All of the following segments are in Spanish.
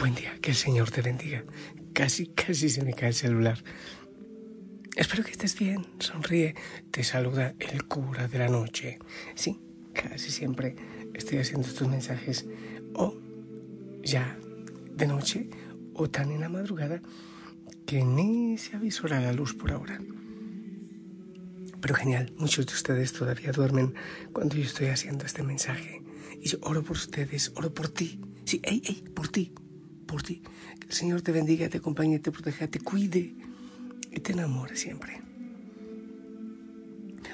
Buen día, que el Señor te bendiga. Casi, casi se me cae el celular. Espero que estés bien, sonríe. Te saluda el cura de la noche. Sí, casi siempre estoy haciendo estos mensajes o ya de noche o tan en la madrugada que ni se avisora la luz por ahora. Pero genial, muchos de ustedes todavía duermen cuando yo estoy haciendo este mensaje. Y yo oro por ustedes, oro por ti. Sí, ey, ey, por ti por ti. Que el Señor te bendiga, te acompañe, te proteja, te cuide y te enamore siempre.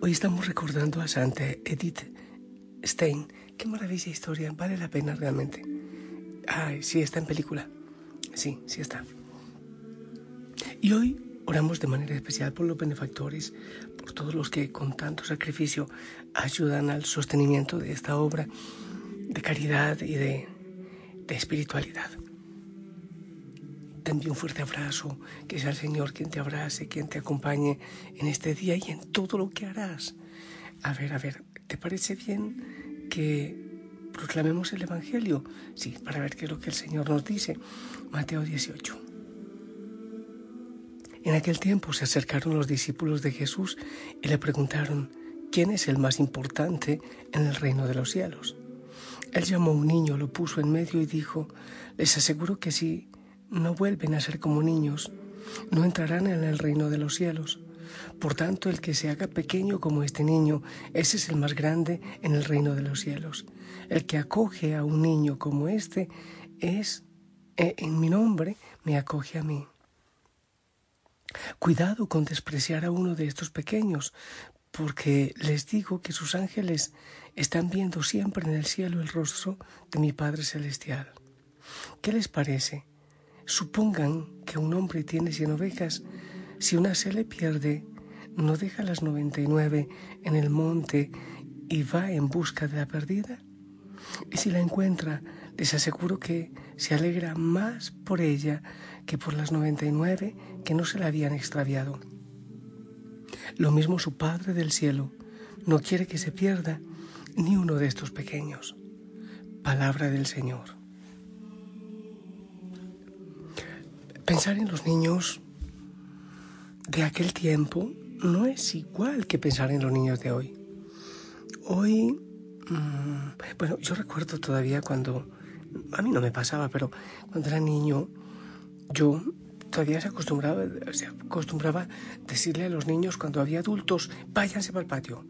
Hoy estamos recordando a Santa Edith Stein. Qué maravilla historia, vale la pena realmente. Ay, sí está en película. Sí, sí está. Y hoy oramos de manera especial por los benefactores, por todos los que con tanto sacrificio ayudan al sostenimiento de esta obra de caridad y de, de espiritualidad te un fuerte abrazo, que sea el Señor quien te abrace, quien te acompañe en este día y en todo lo que harás. A ver, a ver, ¿te parece bien que proclamemos el Evangelio? Sí, para ver qué es lo que el Señor nos dice. Mateo 18. En aquel tiempo se acercaron los discípulos de Jesús y le preguntaron, ¿quién es el más importante en el reino de los cielos? Él llamó a un niño, lo puso en medio y dijo, les aseguro que si no vuelven a ser como niños, no entrarán en el reino de los cielos. Por tanto, el que se haga pequeño como este niño, ese es el más grande en el reino de los cielos. El que acoge a un niño como este es, e, en mi nombre, me acoge a mí. Cuidado con despreciar a uno de estos pequeños, porque les digo que sus ángeles están viendo siempre en el cielo el rostro de mi Padre Celestial. ¿Qué les parece? Supongan que un hombre tiene cien ovejas. Si una se le pierde, ¿no deja las noventa y nueve en el monte y va en busca de la perdida? Y si la encuentra, les aseguro que se alegra más por ella que por las noventa y nueve que no se la habían extraviado. Lo mismo su Padre del cielo no quiere que se pierda ni uno de estos pequeños. Palabra del Señor. Pensar en los niños de aquel tiempo no es igual que pensar en los niños de hoy. Hoy, mm, bueno, yo recuerdo todavía cuando, a mí no me pasaba, pero cuando era niño, yo todavía se acostumbraba, se acostumbraba decirle a los niños cuando había adultos, váyanse para el patio,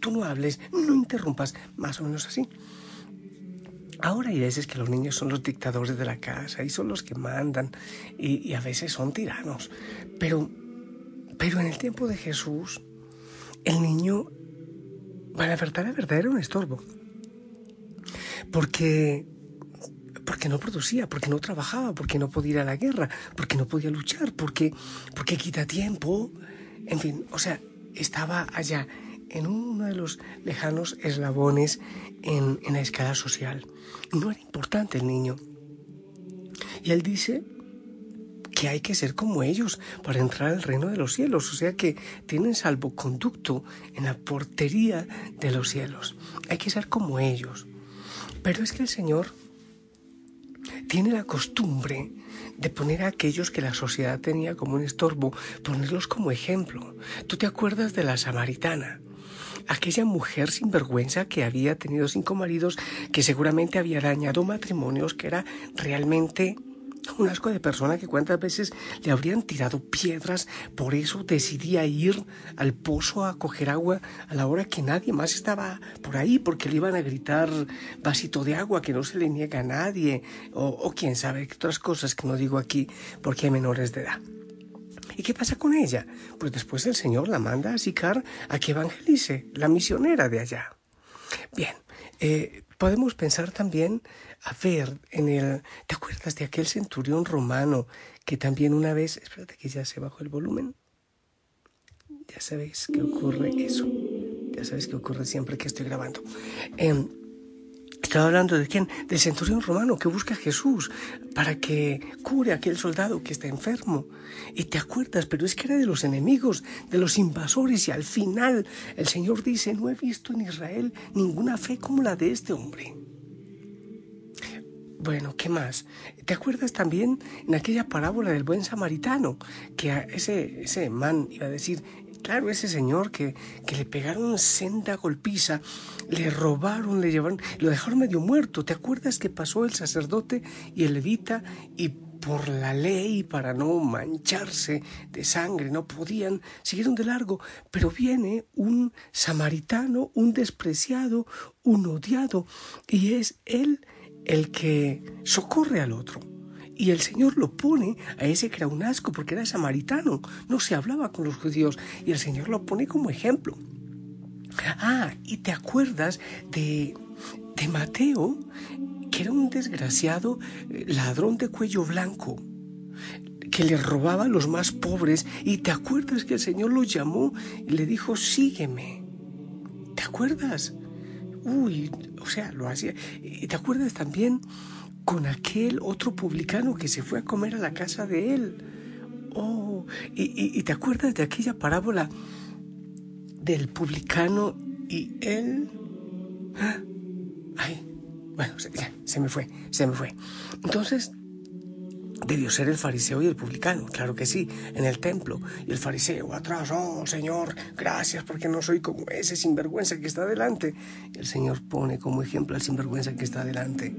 tú no hables, no interrumpas, más o menos así. Ahora hay veces que los niños son los dictadores de la casa y son los que mandan y, a veces son tiranos. Pero, pero en el tiempo de Jesús, el niño, para la verdad, la verdad era un estorbo. Porque, porque no producía, porque no trabajaba, porque no podía ir a la guerra, porque no podía luchar, porque, porque quita tiempo. En fin, o sea, estaba allá en uno de los lejanos eslabones en, la escala social. No era importante el niño. Y él dice que hay que ser como ellos para entrar al reino de los cielos, o sea que tienen salvoconducto en la portería de los cielos. Hay que ser como ellos. Pero es que el Señor tiene la costumbre de poner a aquellos que la sociedad tenía como un estorbo, ponerlos como ejemplo. Tú te acuerdas de la samaritana. Aquella mujer sin vergüenza que había tenido cinco maridos, que seguramente había dañado matrimonios, que era realmente un asco de persona que cuántas veces le habrían tirado piedras, por eso decidía ir al pozo a coger agua a la hora que nadie más estaba por ahí, porque le iban a gritar vasito de agua que no se le niega a nadie, o, o quién sabe, otras cosas que no digo aquí porque hay menores de edad. ¿Y qué pasa con ella? Pues después el Señor la manda a Sicar a que evangelice, la misionera de allá. Bien, eh, podemos pensar también, a ver, en el... ¿Te acuerdas de aquel centurión romano que también una vez... Espérate que ya se bajó el volumen. Ya sabéis que ocurre eso. Ya sabéis que ocurre siempre que estoy grabando. Eh, estaba hablando de quién? Del centurión romano que busca a Jesús para que cure a aquel soldado que está enfermo. Y te acuerdas, pero es que era de los enemigos, de los invasores, y al final el Señor dice, no he visto en Israel ninguna fe como la de este hombre. Bueno, ¿qué más? ¿Te acuerdas también en aquella parábola del buen samaritano? Que a ese, ese man iba a decir, Claro, ese señor que, que le pegaron senda golpiza, le robaron, le llevaron, lo dejaron medio muerto. ¿Te acuerdas que pasó el sacerdote y el levita y por la ley, para no mancharse de sangre, no podían, siguieron de largo, pero viene un samaritano, un despreciado, un odiado, y es él el que socorre al otro. Y el Señor lo pone a ese que era un asco porque era samaritano, no se hablaba con los judíos y el Señor lo pone como ejemplo. Ah, y te acuerdas de, de Mateo, que era un desgraciado eh, ladrón de cuello blanco, que le robaba a los más pobres, y te acuerdas que el Señor lo llamó y le dijo, sígueme. ¿Te acuerdas? Uy, o sea, lo hacía. Y te acuerdas también con aquel otro publicano que se fue a comer a la casa de él. Oh, y, te acuerdas de aquella parábola del publicano y él. ¿Ah? Ay, bueno, se, se me fue, se me fue. Entonces, debió ser el fariseo y el publicano, claro que sí, en el templo. Y el fariseo atrás, oh Señor, gracias porque no soy como ese sinvergüenza que está delante. El Señor pone como ejemplo al sinvergüenza que está delante.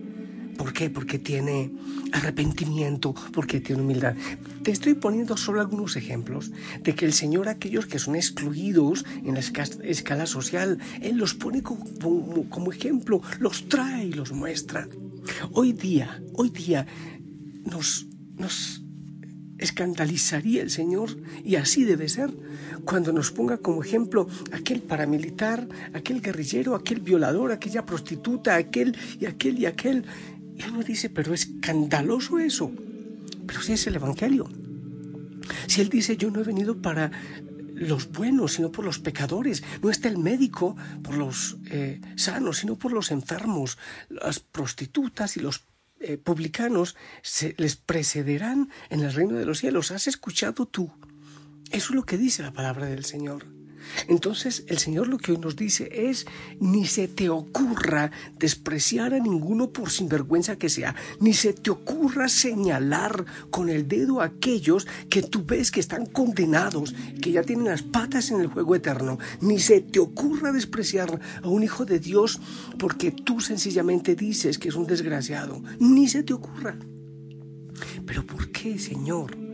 ¿Por qué? Porque tiene arrepentimiento, porque tiene humildad. Te estoy poniendo solo algunos ejemplos de que el Señor, aquellos que son excluidos en la escala social, Él los pone como, ejemplo, los trae y los muestra. Hoy día, hoy día nos, nos escandalizaría el Señor, y así debe ser, cuando nos ponga como ejemplo aquel paramilitar, aquel guerrillero, aquel violador, aquella prostituta, aquel y aquel y aquel. Y uno dice, pero es escandaloso eso. Pero si es el Evangelio. Si Él dice, yo no he venido para los buenos, sino por los pecadores. No está el médico por los eh, sanos, sino por los enfermos. Las prostitutas y los eh, publicanos se, les precederán en el reino de los cielos. ¿Has escuchado tú? Eso es lo que dice la palabra del Señor. Entonces el Señor lo que hoy nos dice es, ni se te ocurra despreciar a ninguno por sinvergüenza que sea, ni se te ocurra señalar con el dedo a aquellos que tú ves que están condenados, que ya tienen las patas en el juego eterno, ni se te ocurra despreciar a un hijo de Dios porque tú sencillamente dices que es un desgraciado, ni se te ocurra. Pero ¿por qué, Señor?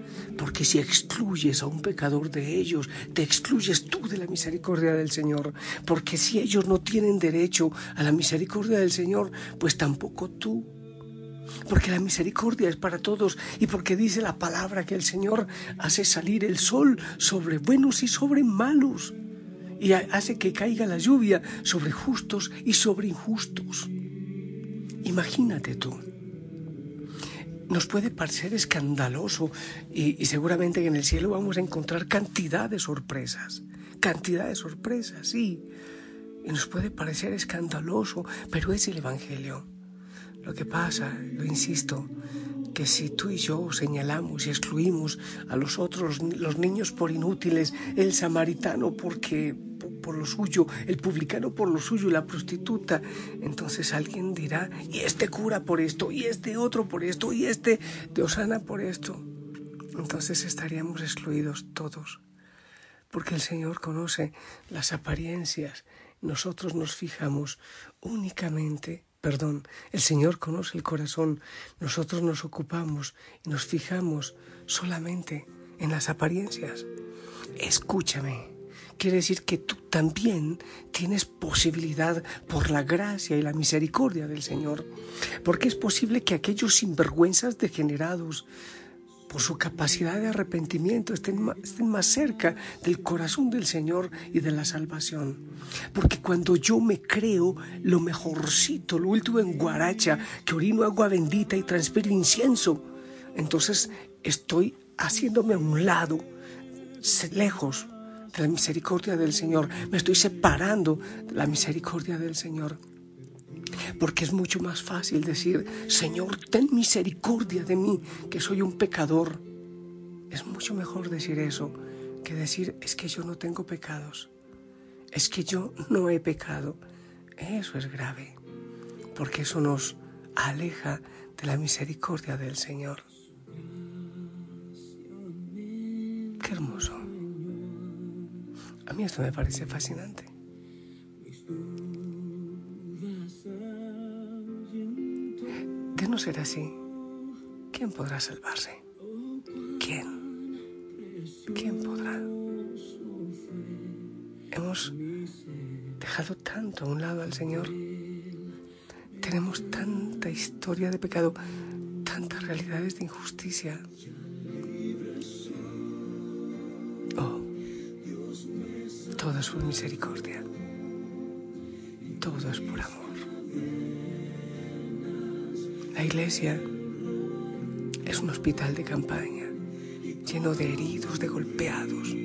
Porque si excluyes a un pecador de ellos, te excluyes tú de la misericordia del Señor, porque si ellos no tienen derecho a la misericordia del Señor, pues tampoco tú. Porque la misericordia es para todos y porque dice la palabra que el Señor hace salir el sol sobre buenos y sobre malos y hace que caiga la lluvia sobre justos y sobre injustos. Imagínate tú nos puede parecer escandaloso y, seguramente en el cielo vamos a encontrar cantidad de sorpresas, cantidad de sorpresas, sí. Y nos puede parecer escandaloso, pero es el Evangelio. Lo que pasa, lo insisto, que si tú y yo señalamos y excluimos a los otros, los niños por inútiles, el samaritano porque por lo suyo, el publicano por lo suyo y la prostituta, entonces alguien dirá, y este cura por esto, y este otro por esto, y este de Osana por esto. Entonces estaríamos excluidos todos, porque el Señor conoce las apariencias nosotros nos fijamos únicamente, perdón, el Señor conoce el corazón, nosotros nos ocupamos y nos fijamos solamente en las apariencias. Escúchame, quiere decir que tú también tienes posibilidad por la gracia y la misericordia del Señor, porque es posible que aquellos sinvergüenzas degenerados, por su capacidad de arrepentimiento, estén más, estén más, cerca del corazón del Señor y de la salvación. Porque cuando yo me creo lo mejorcito, lo último en guaracha, que orino agua bendita y transpiro incienso, entonces estoy haciéndome a un lado, lejos de la misericordia del Señor. Me estoy separando de la misericordia del Señor. Porque es mucho más fácil decir, Señor, ten misericordia de mí, que soy un pecador. Es mucho mejor decir eso que decir, es que yo no tengo pecados. Es que yo no he pecado. Eso es grave, porque eso nos aleja de la misericordia del Señor. A mí esto me parece fascinante. De no ser así, ¿quién podrá salvarse? ¿Quién? ¿Quién podrá? Hemos dejado tanto a un lado al Señor. Tenemos tanta historia de pecado, tantas realidades de injusticia. Es por misericordia. Todo es por amor. La iglesia es un hospital de campaña lleno de heridos, de golpeados.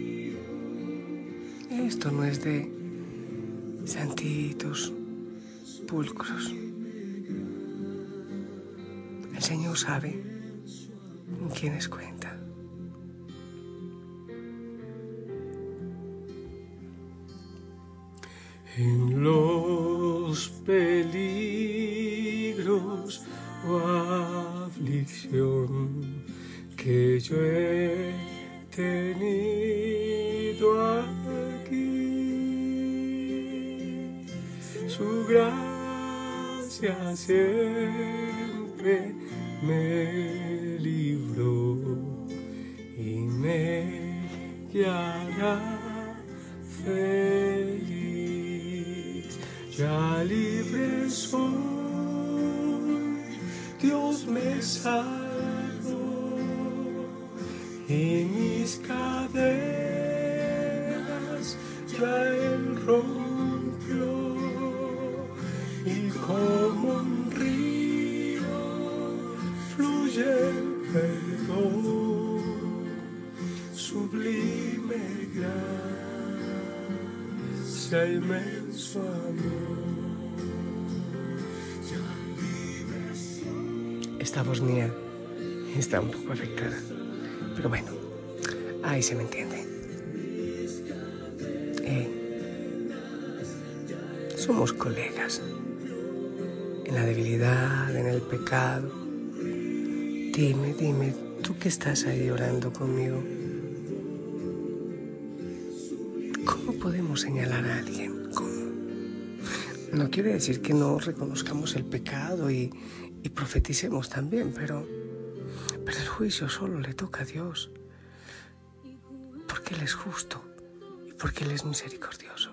Esto no es de santitos, pulcros. El Señor sabe con quiénes cuenta. En los peligros o aflicción que yo he tenido aquí, su gracia siempre me libró y me guiará. Ya libre soy, Dios me salvó. Y mis cadenas Esta mía está un poco afectada. Pero bueno, ahí se me entiende. Eh, somos colegas. En la debilidad, en el pecado. Dime, dime, tú que estás ahí orando conmigo. ¿Cómo podemos señalar a. No quiere decir que no reconozcamos el pecado y, profeticemos también, pero, pero el juicio solo le toca a Dios, porque Él es justo y porque Él es misericordioso.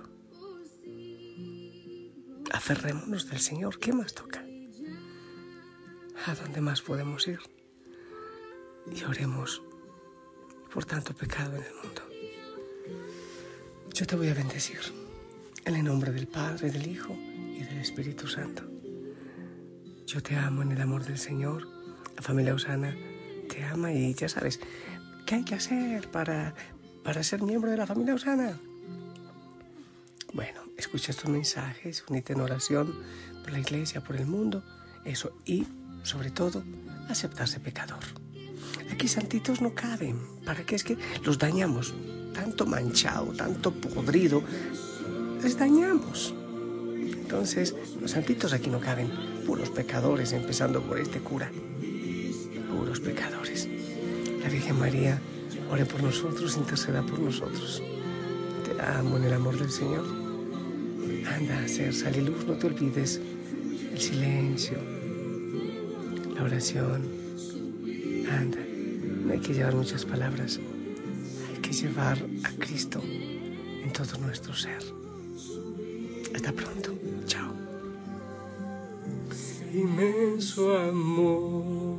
Aferrémonos del Señor, ¿qué más toca? ¿A dónde más podemos ir? Y oremos por tanto pecado en el mundo. Yo te voy a bendecir en el nombre del Padre, del Hijo y del Espíritu Santo. Yo te amo en el amor del Señor. La familia Osana te ama y ya sabes, ¿qué hay que hacer para, para ser miembro de la familia Osana? Bueno, escucha estos mensajes, unite en oración por la iglesia, por el mundo, eso, y sobre todo, aceptarse pecador. Aquí santitos no caben, ¿para qué es que los dañamos? Tanto manchado, tanto podrido, les dañamos. Entonces, los santitos aquí no caben, puros pecadores, empezando por este cura. Puros pecadores. La Virgen María, ore por nosotros, interceda por nosotros. Te amo en el amor del Señor. Anda a hacer, sale luz, no te olvides el silencio, la oración. Anda, no hay que llevar muchas palabras, hay que llevar a Cristo en todo nuestro ser. Hasta pronto. Inmenso amor.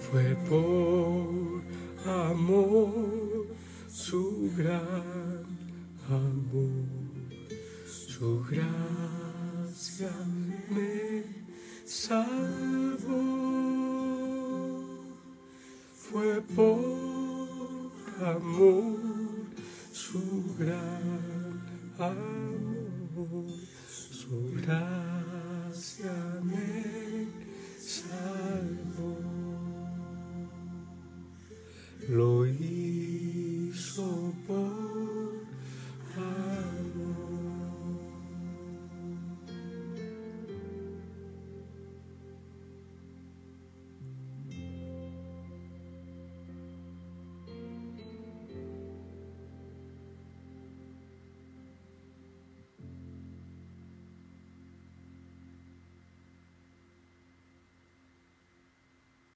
Fue por amor su gran amor, su gracia me salvó. Fue por amor gran amor, su gracia